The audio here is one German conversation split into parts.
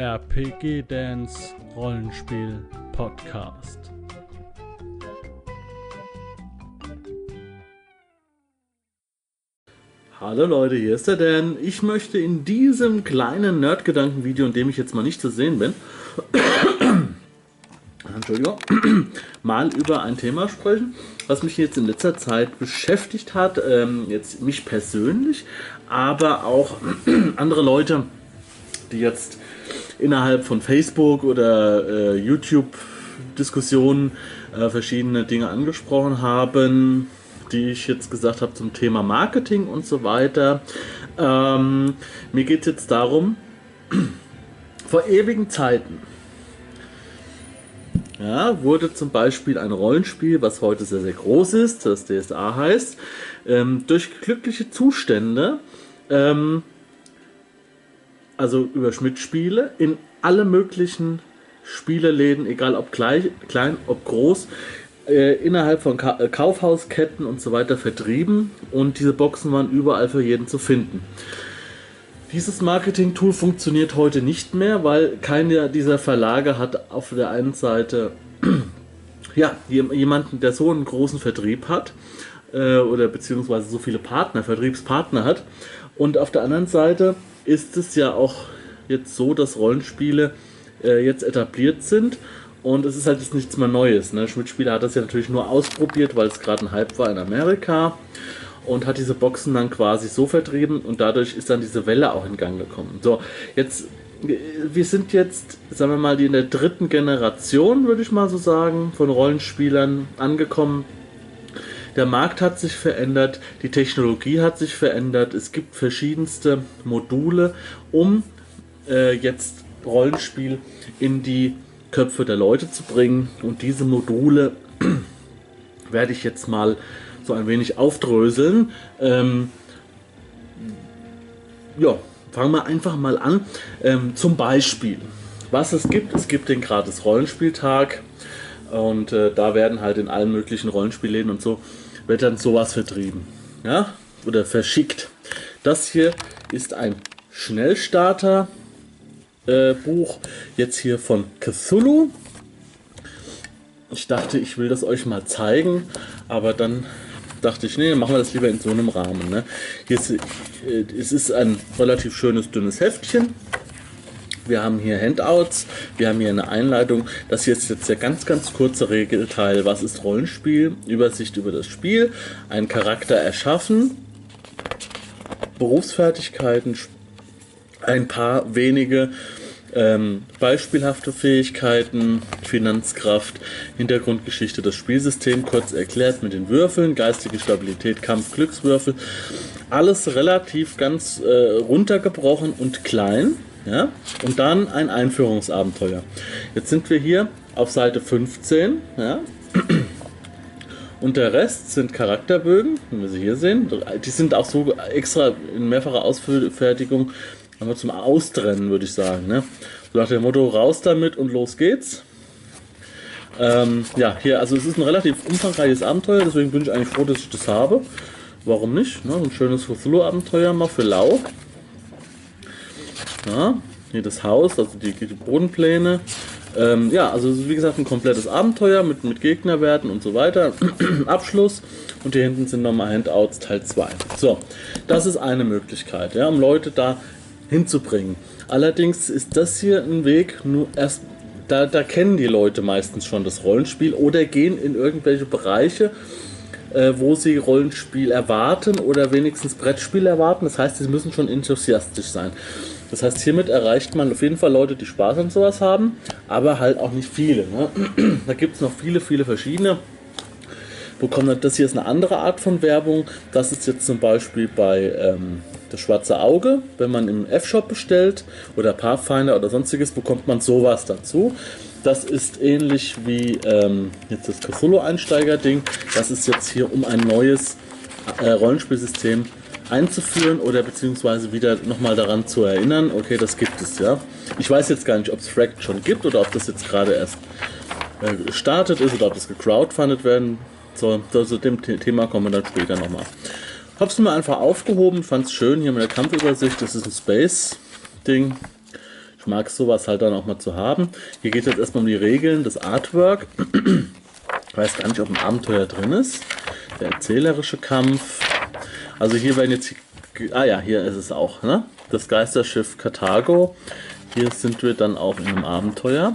RPG Dance Rollenspiel Podcast. Hallo Leute, hier ist der Dan. Ich möchte in diesem kleinen Nerdgedanken-Video, in dem ich jetzt mal nicht zu sehen bin, Entschuldigung, mal über ein Thema sprechen, was mich jetzt in letzter Zeit beschäftigt hat. Ähm, jetzt mich persönlich, aber auch andere Leute, die jetzt innerhalb von Facebook oder äh, YouTube-Diskussionen äh, verschiedene Dinge angesprochen haben, die ich jetzt gesagt habe zum Thema Marketing und so weiter. Ähm, mir geht es jetzt darum, vor ewigen Zeiten ja, wurde zum Beispiel ein Rollenspiel, was heute sehr, sehr groß ist, das DSA heißt, ähm, durch glückliche Zustände, ähm, also über Schmidt-Spiele, in alle möglichen Spieleläden, egal ob gleich, klein, ob groß, äh, innerhalb von Ka äh, Kaufhausketten und so weiter vertrieben und diese Boxen waren überall für jeden zu finden. Dieses Marketing-Tool funktioniert heute nicht mehr, weil keiner dieser Verlage hat auf der einen Seite ja, jemanden, der so einen großen Vertrieb hat äh, oder beziehungsweise so viele Partner, Vertriebspartner hat. Und auf der anderen Seite ist es ja auch jetzt so, dass Rollenspiele äh, jetzt etabliert sind und es ist halt jetzt nichts mehr Neues. Ne? Schmidt-Spieler hat das ja natürlich nur ausprobiert, weil es gerade ein Hype war in Amerika und hat diese Boxen dann quasi so vertrieben und dadurch ist dann diese Welle auch in Gang gekommen. So, jetzt, wir sind jetzt, sagen wir mal, in der dritten Generation, würde ich mal so sagen, von Rollenspielern angekommen. Der Markt hat sich verändert, die Technologie hat sich verändert, es gibt verschiedenste Module, um äh, jetzt Rollenspiel in die Köpfe der Leute zu bringen. Und diese Module werde ich jetzt mal so ein wenig aufdröseln. Ähm, ja, fangen wir einfach mal an. Ähm, zum Beispiel, was es gibt. Es gibt den gratis Rollenspieltag und äh, da werden halt in allen möglichen Rollenspielläden und so wird dann sowas vertrieben. Ja, oder verschickt. Das hier ist ein Schnellstarter äh, Buch, jetzt hier von Cthulhu. Ich dachte, ich will das euch mal zeigen, aber dann dachte ich, nee, machen wir das lieber in so einem Rahmen. Ne? Hier ist, äh, es ist ein relativ schönes, dünnes Heftchen. Wir haben hier Handouts, wir haben hier eine Einleitung. Das hier ist jetzt der ganz, ganz kurze Regelteil. Was ist Rollenspiel? Übersicht über das Spiel, ein Charakter erschaffen, Berufsfertigkeiten, ein paar wenige ähm, beispielhafte Fähigkeiten, Finanzkraft, Hintergrundgeschichte, das Spielsystem kurz erklärt mit den Würfeln, geistige Stabilität, Kampf, Glückswürfel. Alles relativ ganz äh, runtergebrochen und klein. Ja? Und dann ein Einführungsabenteuer. Jetzt sind wir hier auf Seite 15. Ja? Und der Rest sind Charakterbögen, wie wir sie hier sehen. Die sind auch so extra in mehrfacher Ausfertigung aber zum Austrennen, würde ich sagen. Ne? So nach dem Motto, raus damit und los geht's. Ähm, ja, hier, also es ist ein relativ umfangreiches Abenteuer, deswegen bin ich eigentlich froh, dass ich das habe. Warum nicht? Ne? Ein schönes Cthulhu-Abenteuer mal für Lau. Ja, hier das Haus, also die, die Bodenpläne. Ähm, ja, also wie gesagt ein komplettes Abenteuer mit, mit Gegnerwerten und so weiter. Abschluss. Und hier hinten sind nochmal Handouts Teil 2. So, das ist eine Möglichkeit, ja, um Leute da hinzubringen. Allerdings ist das hier ein Weg, nur erst da, da kennen die Leute meistens schon das Rollenspiel oder gehen in irgendwelche Bereiche, äh, wo sie Rollenspiel erwarten oder wenigstens Brettspiel erwarten. Das heißt, sie müssen schon enthusiastisch sein. Das heißt, hiermit erreicht man auf jeden Fall Leute, die Spaß an sowas haben, aber halt auch nicht viele. Ne? Da gibt es noch viele, viele verschiedene. Bekommen das hier ist eine andere Art von Werbung. Das ist jetzt zum Beispiel bei ähm, das schwarze Auge. Wenn man im F-Shop bestellt oder Pathfinder oder sonstiges, bekommt man sowas dazu. Das ist ähnlich wie ähm, jetzt das Cthulhu-Einsteiger-Ding. Das ist jetzt hier, um ein neues äh, Rollenspielsystem einzuführen oder beziehungsweise wieder nochmal daran zu erinnern, okay, das gibt es ja. Ich weiß jetzt gar nicht, ob es Fract schon gibt oder ob das jetzt gerade erst äh, gestartet ist oder ob das gecrowdfundet werden soll. Zu also dem Thema kommen wir dann später nochmal. Hab's mir einfach aufgehoben, fand's schön hier mit der Kampfübersicht. Das ist ein Space-Ding. Ich mag sowas halt dann auch mal zu haben. Hier geht es jetzt erstmal um die Regeln des Artwork. Ich weiß gar nicht, ob ein Abenteuer drin ist. Der erzählerische Kampf. Also hier werden jetzt... Ah ja, hier ist es auch. Ne? Das Geisterschiff Karthago. Hier sind wir dann auch in einem Abenteuer.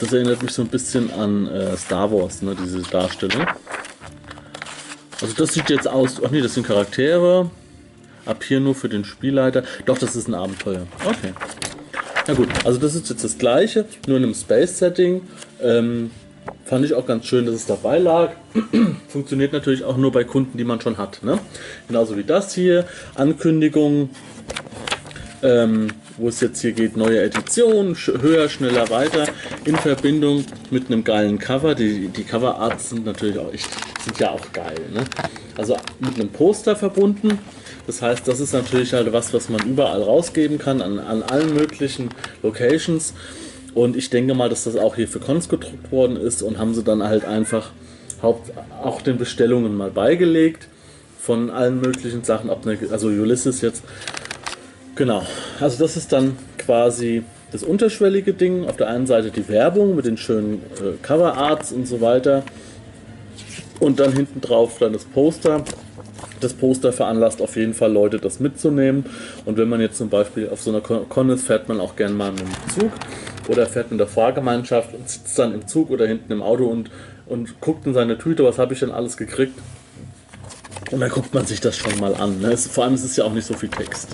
Das erinnert mich so ein bisschen an äh, Star Wars, ne, diese Darstellung. Also das sieht jetzt aus... Ach nee, das sind Charaktere. Ab hier nur für den Spielleiter. Doch, das ist ein Abenteuer. Okay. Na gut, also das ist jetzt das gleiche, nur in einem Space-Setting. Ähm, fand ich auch ganz schön, dass es dabei lag. Funktioniert natürlich auch nur bei Kunden, die man schon hat. Ne? Genauso wie das hier. Ankündigung, ähm, wo es jetzt hier geht, neue Edition, höher, schneller, weiter, in Verbindung mit einem geilen Cover. Die, die Coverarts sind natürlich auch echt, sind ja auch geil. Ne? Also mit einem Poster verbunden. Das heißt, das ist natürlich halt was, was man überall rausgeben kann, an, an allen möglichen Locations. Und ich denke mal, dass das auch hier für Cons gedruckt worden ist und haben sie dann halt einfach auch den Bestellungen mal beigelegt von allen möglichen Sachen, also Ulysses jetzt. Genau, also das ist dann quasi das unterschwellige Ding. Auf der einen Seite die Werbung mit den schönen äh, Coverarts und so weiter. Und dann hinten drauf dann das Poster das Poster veranlasst auf jeden Fall Leute, das mitzunehmen. Und wenn man jetzt zum Beispiel auf so einer Con ist, fährt man auch gern mal mit dem Zug oder fährt mit der Fahrgemeinschaft und sitzt dann im Zug oder hinten im Auto und, und guckt in seine Tüte, was habe ich denn alles gekriegt. Und dann guckt man sich das schon mal an. Ne? Es, vor allem ist es ja auch nicht so viel Text.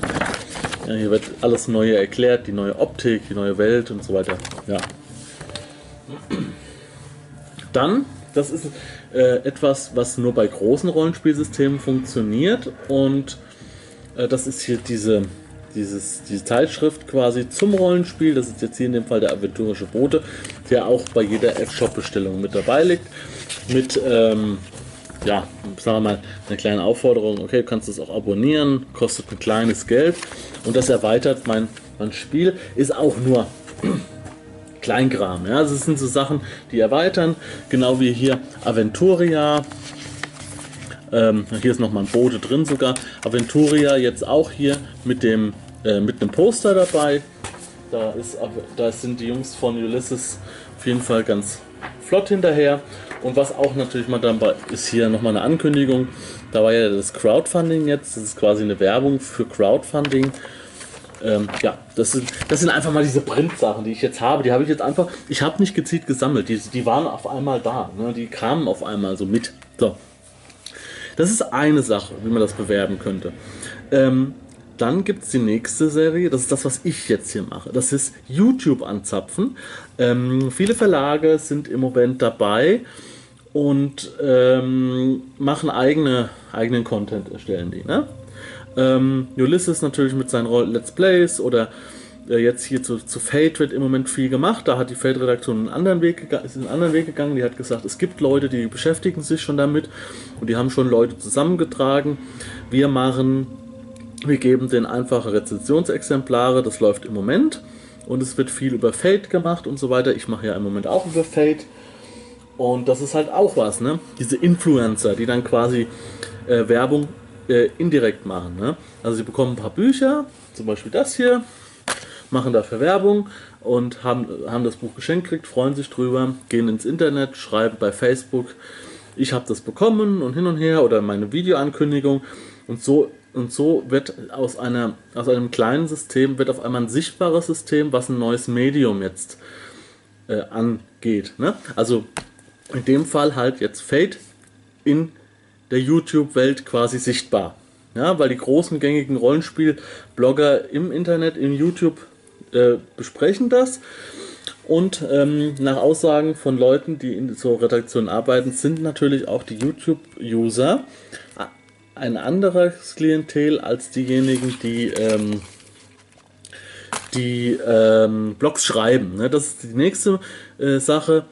Ja, hier wird alles Neue erklärt, die neue Optik, die neue Welt und so weiter. Ja. Dann, das ist äh, etwas, was nur bei großen Rollenspielsystemen funktioniert. Und äh, das ist hier diese, dieses, diese Zeitschrift quasi zum Rollenspiel. Das ist jetzt hier in dem Fall der aventurische Bote, der auch bei jeder F-Shop-Bestellung mit dabei liegt. Mit, ähm, ja, sagen wir mal, eine kleine Aufforderung. Okay, du kannst das auch abonnieren, kostet ein kleines Geld. Und das erweitert mein, mein Spiel. Ist auch nur Kleinkram. Ja, das sind so Sachen, die erweitern, genau wie hier Aventuria. Ähm, hier ist noch mal ein Bote drin sogar. Aventuria jetzt auch hier mit dem äh, mit einem Poster dabei. Da, ist, da sind die Jungs von Ulysses auf jeden Fall ganz flott hinterher. Und was auch natürlich mal dabei ist hier nochmal eine Ankündigung. Da war ja das Crowdfunding jetzt. Das ist quasi eine Werbung für Crowdfunding. Ähm, ja, das sind, das sind einfach mal diese Print-Sachen, die ich jetzt habe. Die habe ich jetzt einfach, ich habe nicht gezielt gesammelt. Die, die waren auf einmal da. Ne? Die kamen auf einmal so mit. So. Das ist eine Sache, wie man das bewerben könnte. Ähm, dann gibt es die nächste Serie, das ist das, was ich jetzt hier mache. Das ist YouTube anzapfen. Ähm, viele Verlage sind im Moment dabei und ähm, machen eigene, eigenen Content, erstellen die. Ne? Ähm, Ulysses natürlich mit seinen Let's Plays oder jetzt hier zu, zu Fate wird im Moment viel gemacht. Da hat die Fate-Redaktion einen anderen Weg einen anderen Weg gegangen. Die hat gesagt, es gibt Leute, die beschäftigen sich schon damit und die haben schon Leute zusammengetragen. Wir machen, wir geben denen einfache Rezensionsexemplare. Das läuft im Moment und es wird viel über Fate gemacht und so weiter. Ich mache ja im Moment auch über Fate. Und das ist halt auch was, ne? Diese Influencer, die dann quasi äh, Werbung äh, indirekt machen. Ne? Also sie bekommen ein paar Bücher, zum Beispiel das hier, machen dafür Werbung und haben, haben das Buch geschenkt gekriegt, freuen sich drüber, gehen ins Internet, schreiben bei Facebook, ich habe das bekommen und hin und her oder meine Videoankündigung und so und so wird aus, einer, aus einem kleinen System wird auf einmal ein sichtbares System, was ein neues Medium jetzt äh, angeht. Ne? Also in dem Fall halt jetzt Fate in der YouTube-Welt quasi sichtbar. Ja, weil die großen gängigen Rollenspiel-Blogger im Internet, in YouTube äh, besprechen das. Und ähm, nach Aussagen von Leuten, die in so Redaktionen arbeiten, sind natürlich auch die YouTube-User ein anderes Klientel als diejenigen, die, ähm, die ähm, Blogs schreiben. Ne? Das ist die nächste äh, Sache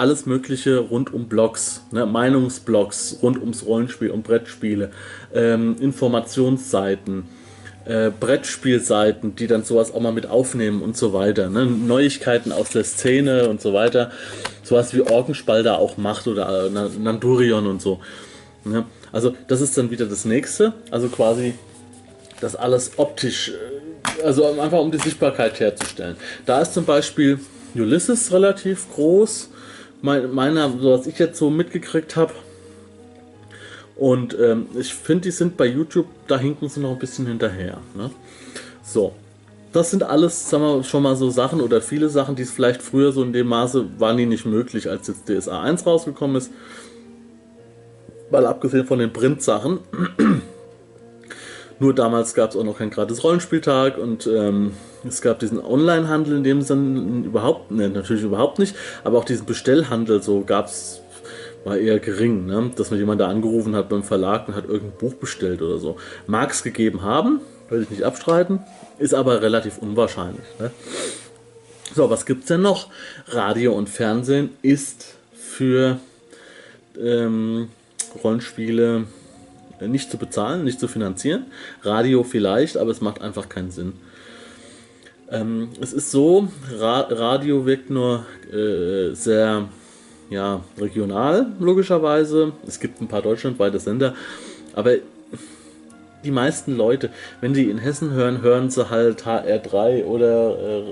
alles Mögliche rund um Blogs, ne? Meinungsblogs rund ums Rollenspiel, um Brettspiele, ähm, Informationsseiten, äh, Brettspielseiten, die dann sowas auch mal mit aufnehmen und so weiter. Ne? Neuigkeiten aus der Szene und so weiter. Sowas wie Orkenspalter auch macht oder äh, Nandurion und so. Ne? Also das ist dann wieder das nächste. Also quasi das alles optisch äh, also einfach um die Sichtbarkeit herzustellen. Da ist zum Beispiel Ulysses relativ groß, mein, meiner, so was ich jetzt so mitgekriegt habe. Und ähm, ich finde, die sind bei YouTube, da hinken sie noch ein bisschen hinterher. Ne? So, das sind alles, sagen wir schon mal so Sachen oder viele Sachen, die es vielleicht früher so in dem Maße waren die nicht möglich, als jetzt DSA 1 rausgekommen ist. Weil abgesehen von den Print-Sachen, nur damals gab es auch noch keinen gratis Rollenspieltag und ähm, es gab diesen Online-Handel in dem Sinne überhaupt, ne, natürlich überhaupt nicht, aber auch diesen Bestellhandel so gab es, war eher gering, ne? dass mir jemand da angerufen hat beim Verlag und hat irgendein Buch bestellt oder so. Mag es gegeben haben, will ich nicht abstreiten, ist aber relativ unwahrscheinlich. Ne? So, was gibt es denn noch? Radio und Fernsehen ist für ähm, Rollenspiele nicht zu bezahlen, nicht zu finanzieren. Radio vielleicht, aber es macht einfach keinen Sinn. Ähm, es ist so, Ra Radio wirkt nur äh, sehr ja, regional, logischerweise. Es gibt ein paar deutschlandweite Sender, aber die meisten Leute, wenn sie in Hessen hören, hören sie halt HR3 oder äh,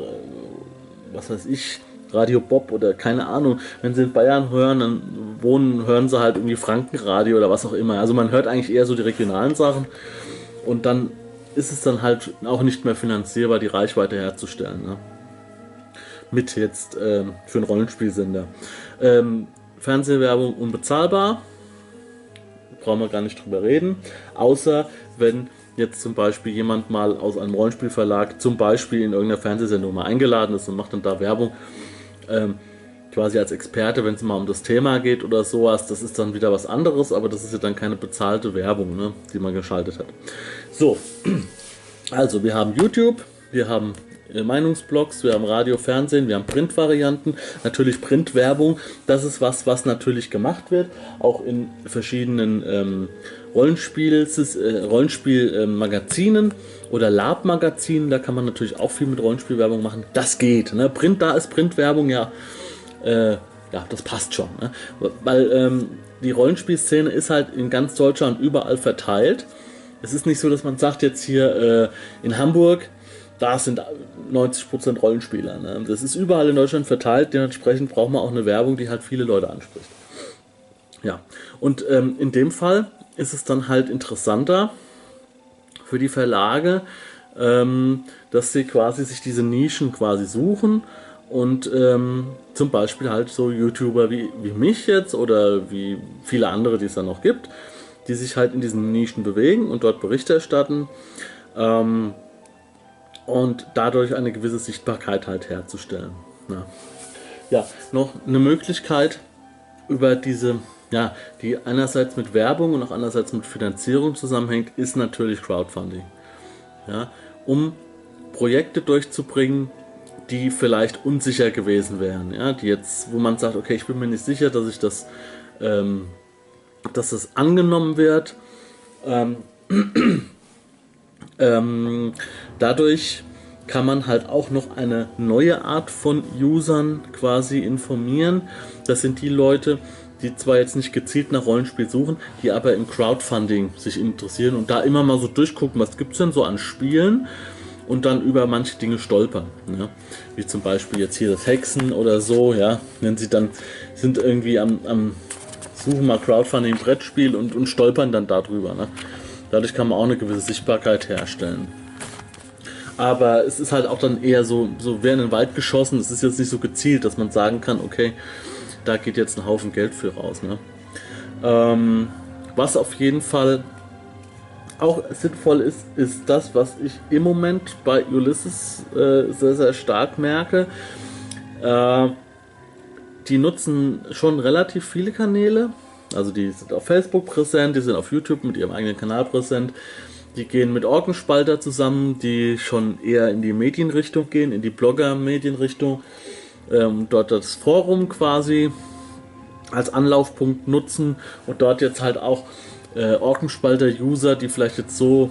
was weiß ich, Radio Bob oder keine Ahnung. Wenn sie in Bayern hören, dann wohnen, hören sie halt irgendwie Frankenradio oder was auch immer. Also man hört eigentlich eher so die regionalen Sachen und dann ist es dann halt auch nicht mehr finanzierbar, die Reichweite herzustellen. Ne? Mit jetzt ähm, für einen Rollenspielsender. Ähm, Fernsehwerbung unbezahlbar. Brauchen wir gar nicht drüber reden. Außer wenn jetzt zum Beispiel jemand mal aus einem Rollenspielverlag zum Beispiel in irgendeiner Fernsehsendung mal eingeladen ist und macht dann da Werbung. Ähm, quasi als Experte, wenn es mal um das Thema geht oder sowas, das ist dann wieder was anderes, aber das ist ja dann keine bezahlte Werbung, ne, die man geschaltet hat. So, also wir haben YouTube, wir haben Meinungsblogs, wir haben Radio, Fernsehen, wir haben Printvarianten, natürlich Printwerbung. Das ist was, was natürlich gemacht wird, auch in verschiedenen ähm, Rollenspiel, äh, Rollenspielmagazinen äh, oder Lab-Magazinen. Da kann man natürlich auch viel mit Rollenspielwerbung machen. Das geht. Ne? Print, da ist Printwerbung ja, äh, ja, das passt schon. Ne? Weil ähm, die Rollenspielszene ist halt in ganz Deutschland überall verteilt. Es ist nicht so, dass man sagt, jetzt hier äh, in Hamburg, da sind 90% Rollenspieler. Ne? Das ist überall in Deutschland verteilt, dementsprechend braucht man auch eine Werbung, die halt viele Leute anspricht. Ja, und ähm, in dem Fall ist es dann halt interessanter für die Verlage, ähm, dass sie quasi sich diese Nischen quasi suchen und ähm, zum Beispiel halt so YouTuber wie, wie mich jetzt oder wie viele andere, die es dann noch gibt, die sich halt in diesen Nischen bewegen und dort Berichte erstatten ähm, und dadurch eine gewisse Sichtbarkeit halt herzustellen. Ja. ja, noch eine Möglichkeit über diese, ja, die einerseits mit Werbung und auch andererseits mit Finanzierung zusammenhängt, ist natürlich Crowdfunding. Ja, um Projekte durchzubringen, die vielleicht unsicher gewesen wären, ja, die jetzt, wo man sagt, okay, ich bin mir nicht sicher, dass ich das ähm, dass es angenommen wird. Ähm, ähm, dadurch kann man halt auch noch eine neue Art von Usern quasi informieren. Das sind die Leute, die zwar jetzt nicht gezielt nach Rollenspiel suchen, die aber im Crowdfunding sich interessieren und da immer mal so durchgucken, was gibt es denn so an Spielen und dann über manche Dinge stolpern. Ja? Wie zum Beispiel jetzt hier das Hexen oder so, ja, wenn sie dann sind irgendwie am, am suchen mal Crowdfunding Brettspiel und, und stolpern dann darüber. Ne? Dadurch kann man auch eine gewisse Sichtbarkeit herstellen. Aber es ist halt auch dann eher so, so wer in den Wald geschossen. Es ist jetzt nicht so gezielt, dass man sagen kann, okay, da geht jetzt ein Haufen Geld für raus. Ne? Ähm, was auf jeden Fall auch sinnvoll ist, ist das, was ich im Moment bei Ulysses äh, sehr, sehr stark merke. Äh, die nutzen schon relativ viele Kanäle. Also die sind auf Facebook präsent, die sind auf YouTube mit ihrem eigenen Kanal präsent. Die gehen mit Orkenspalter zusammen, die schon eher in die Medienrichtung gehen, in die Blogger-Medienrichtung. Ähm, dort das Forum quasi als Anlaufpunkt nutzen und dort jetzt halt auch äh, Orkenspalter-User, die vielleicht jetzt so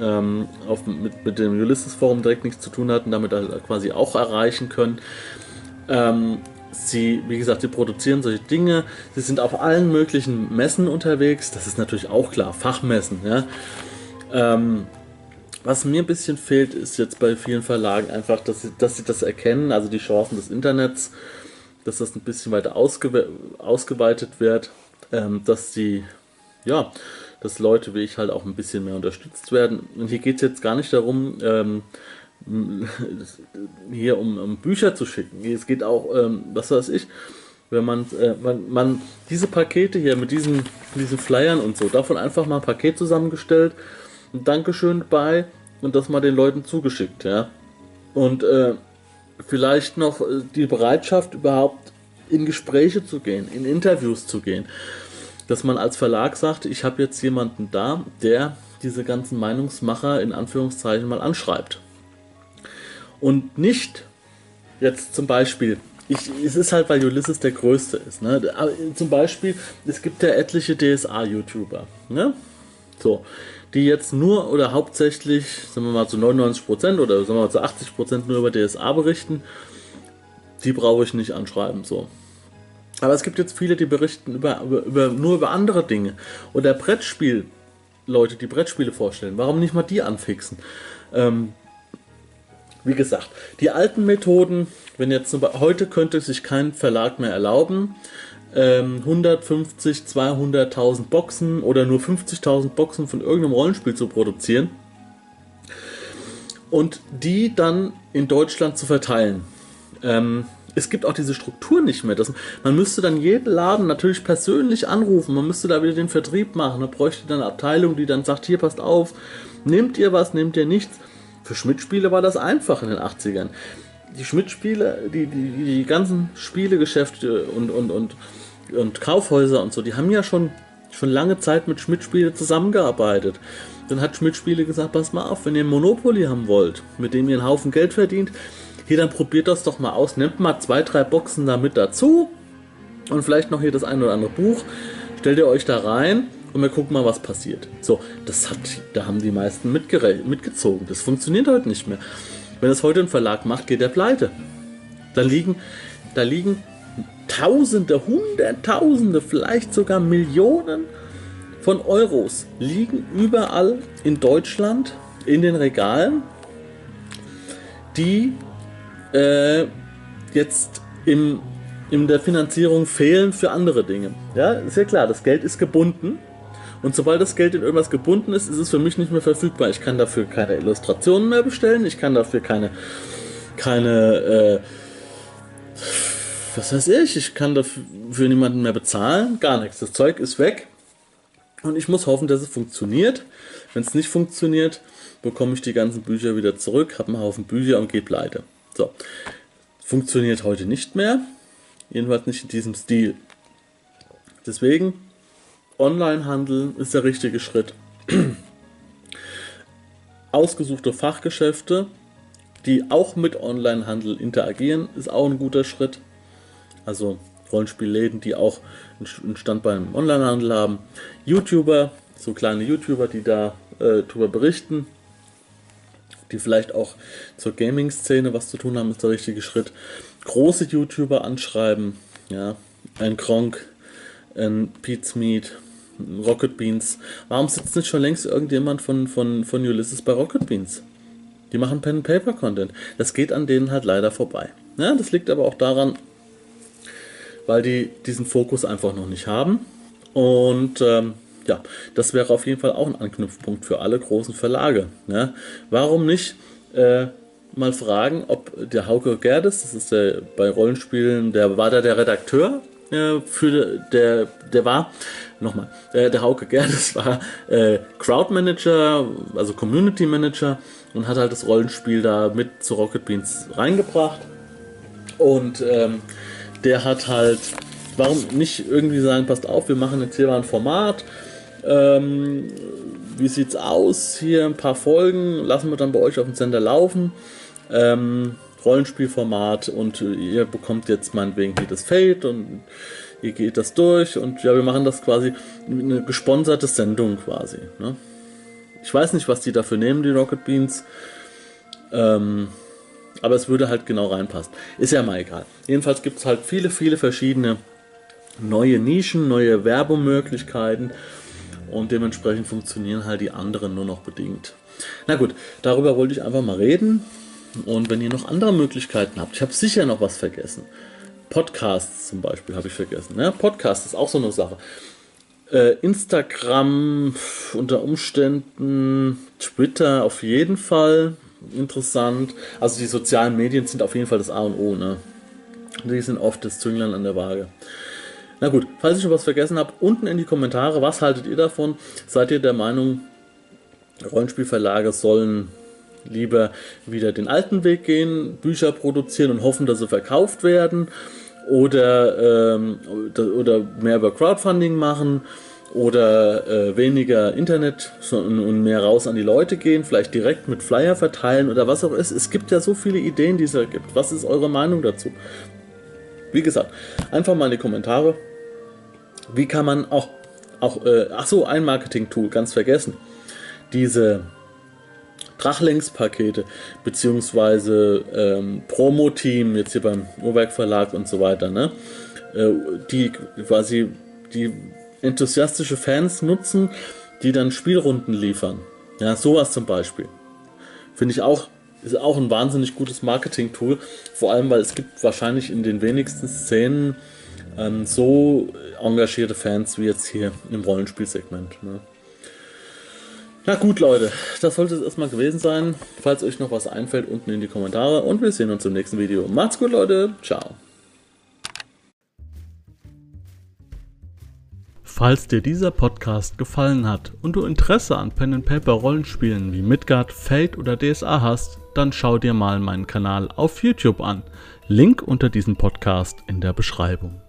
ähm, auf, mit, mit dem Ulysses-Forum direkt nichts zu tun hatten, damit halt quasi auch erreichen können. Ähm, Sie, wie gesagt, sie produzieren solche Dinge. Sie sind auf allen möglichen Messen unterwegs. Das ist natürlich auch klar, Fachmessen. Ja? Ähm, Was mir ein bisschen fehlt, ist jetzt bei vielen Verlagen einfach, dass sie, dass sie das erkennen, also die Chancen des Internets, dass das ein bisschen weiter ausge ausgeweitet wird, ähm, dass die, ja, dass Leute wie ich halt auch ein bisschen mehr unterstützt werden. Und hier geht es jetzt gar nicht darum, ähm, hier um, um, Bücher zu schicken. Es geht auch, ähm, was weiß ich, wenn man, äh, man, man diese Pakete hier mit diesen, diesen Flyern und so, davon einfach mal ein Paket zusammengestellt, ein Dankeschön bei und das mal den Leuten zugeschickt, ja. Und äh, vielleicht noch äh, die Bereitschaft überhaupt in Gespräche zu gehen, in Interviews zu gehen. Dass man als Verlag sagt, ich habe jetzt jemanden da, der diese ganzen Meinungsmacher in Anführungszeichen mal anschreibt. Und nicht jetzt zum Beispiel, ich, es ist halt, weil Ulysses der Größte ist. Ne? Aber zum Beispiel, es gibt ja etliche DSA-YouTuber. Ne? So, die jetzt nur oder hauptsächlich, sagen wir mal zu 99% oder sagen wir mal zu 80% nur über DSA berichten, die brauche ich nicht anschreiben. So. Aber es gibt jetzt viele, die berichten über, über, über, nur über andere Dinge. Oder Brettspiel, Leute, die Brettspiele vorstellen. Warum nicht mal die anfixen? Ähm, wie gesagt, die alten Methoden, wenn jetzt heute könnte sich kein Verlag mehr erlauben, 150, ähm, 200.000 Boxen oder nur 50.000 Boxen von irgendeinem Rollenspiel zu produzieren und die dann in Deutschland zu verteilen. Ähm, es gibt auch diese Struktur nicht mehr. Das, man müsste dann jeden Laden natürlich persönlich anrufen. Man müsste da wieder den Vertrieb machen. Man bräuchte dann eine Abteilung, die dann sagt: Hier, passt auf, nehmt ihr was, nehmt ihr nichts. Für Schmidt-Spiele war das einfach in den 80ern. Die Schmidt-Spiele, die, die, die ganzen Spielegeschäfte und, und, und und Kaufhäuser und so, die haben ja schon, schon lange Zeit mit Schmidt-Spiele zusammengearbeitet. Dann hat Schmidt-Spiele gesagt, pass mal auf, wenn ihr Monopoly haben wollt, mit dem ihr einen Haufen Geld verdient, hier dann probiert das doch mal aus, nehmt mal zwei, drei Boxen da mit dazu und vielleicht noch hier das ein oder andere Buch, stellt ihr euch da rein und wir gucken mal, was passiert. So, das hat, da haben die meisten mitgezogen. Das funktioniert heute nicht mehr. Wenn es heute ein Verlag macht, geht er pleite. Da liegen, da liegen Tausende, Hunderttausende, vielleicht sogar Millionen von Euros liegen überall in Deutschland in den Regalen, die äh, jetzt im, in der Finanzierung fehlen für andere Dinge. Ja, ist ja klar, das Geld ist gebunden. Und sobald das Geld in irgendwas gebunden ist, ist es für mich nicht mehr verfügbar. Ich kann dafür keine Illustrationen mehr bestellen, ich kann dafür keine, keine äh, was weiß ich, ich kann dafür niemanden mehr bezahlen, gar nichts. Das Zeug ist weg und ich muss hoffen, dass es funktioniert. Wenn es nicht funktioniert, bekomme ich die ganzen Bücher wieder zurück, habe einen Haufen Bücher und gehe pleite. So, funktioniert heute nicht mehr, jedenfalls nicht in diesem Stil. Deswegen, Online-Handel ist der richtige Schritt. Ausgesuchte Fachgeschäfte, die auch mit Online-Handel interagieren, ist auch ein guter Schritt also Rollenspielläden, die auch einen Stand beim Onlinehandel haben. YouTuber, so kleine YouTuber, die da äh, darüber berichten, die vielleicht auch zur Gaming-Szene was zu tun haben, ist der richtige Schritt. Große YouTuber anschreiben, ja, ein Kronk, ein Pete's Meat, Rocket Beans. Warum sitzt nicht schon längst irgendjemand von, von, von Ulysses bei Rocket Beans? Die machen Pen-Paper-Content. Das geht an denen halt leider vorbei. Ja, das liegt aber auch daran, weil die diesen Fokus einfach noch nicht haben. Und ähm, ja, das wäre auf jeden Fall auch ein Anknüpfpunkt für alle großen Verlage. Ne? Warum nicht äh, mal fragen, ob der Hauke Gerdes, das ist der bei Rollenspielen, der war da der Redakteur äh, für der, der war, nochmal, äh, der Hauke Gerdes war äh, Crowd Manager, also Community Manager und hat halt das Rollenspiel da mit zu Rocket Beans reingebracht. Und ähm, der hat halt, warum nicht irgendwie sagen, passt auf, wir machen jetzt hier mal ein Format. Ähm, wie sieht's aus? Hier ein paar Folgen, lassen wir dann bei euch auf dem Sender laufen. Ähm, Rollenspielformat und ihr bekommt jetzt meinetwegen hier das Fate und ihr geht das durch und ja, wir machen das quasi eine gesponserte Sendung quasi. Ne? Ich weiß nicht, was die dafür nehmen, die Rocket Beans. Ähm, aber es würde halt genau reinpassen. Ist ja mal egal. Jedenfalls gibt es halt viele, viele verschiedene neue Nischen, neue Werbemöglichkeiten und dementsprechend funktionieren halt die anderen nur noch bedingt. Na gut, darüber wollte ich einfach mal reden. Und wenn ihr noch andere Möglichkeiten habt, ich habe sicher noch was vergessen. Podcasts zum Beispiel habe ich vergessen. Ne? Podcast ist auch so eine Sache. Äh, Instagram unter Umständen, Twitter auf jeden Fall interessant. Also die sozialen Medien sind auf jeden Fall das A und O. Ne? Die sind oft das Zünglein an der Waage. Na gut, falls ich noch was vergessen habe, unten in die Kommentare, was haltet ihr davon? Seid ihr der Meinung, Rollenspielverlage sollen lieber wieder den alten Weg gehen, Bücher produzieren und hoffen, dass sie verkauft werden? Oder, ähm, oder mehr über Crowdfunding machen? Oder äh, weniger Internet und mehr raus an die Leute gehen, vielleicht direkt mit Flyer verteilen oder was auch ist. Es gibt ja so viele Ideen, die es da gibt. Was ist eure Meinung dazu? Wie gesagt, einfach mal in die Kommentare. Wie kann man auch, auch äh, ach so, ein Marketing-Tool, ganz vergessen. Diese Drachlinks-Pakete, beziehungsweise ähm, Promo-Team, jetzt hier beim Uhrwerk Verlag und so weiter, ne? Äh, die quasi die enthusiastische Fans nutzen, die dann Spielrunden liefern. Ja, sowas zum Beispiel. Finde ich auch ist auch ein wahnsinnig gutes Marketing-Tool. Vor allem, weil es gibt wahrscheinlich in den wenigsten Szenen ähm, so engagierte Fans wie jetzt hier im Rollenspielsegment. Ne? Na gut, Leute, das sollte es erstmal gewesen sein. Falls euch noch was einfällt, unten in die Kommentare und wir sehen uns im nächsten Video. Macht's gut, Leute. Ciao. Falls dir dieser Podcast gefallen hat und du Interesse an Pen and Paper Rollenspielen wie Midgard, Fate oder DSA hast, dann schau dir mal meinen Kanal auf YouTube an. Link unter diesem Podcast in der Beschreibung.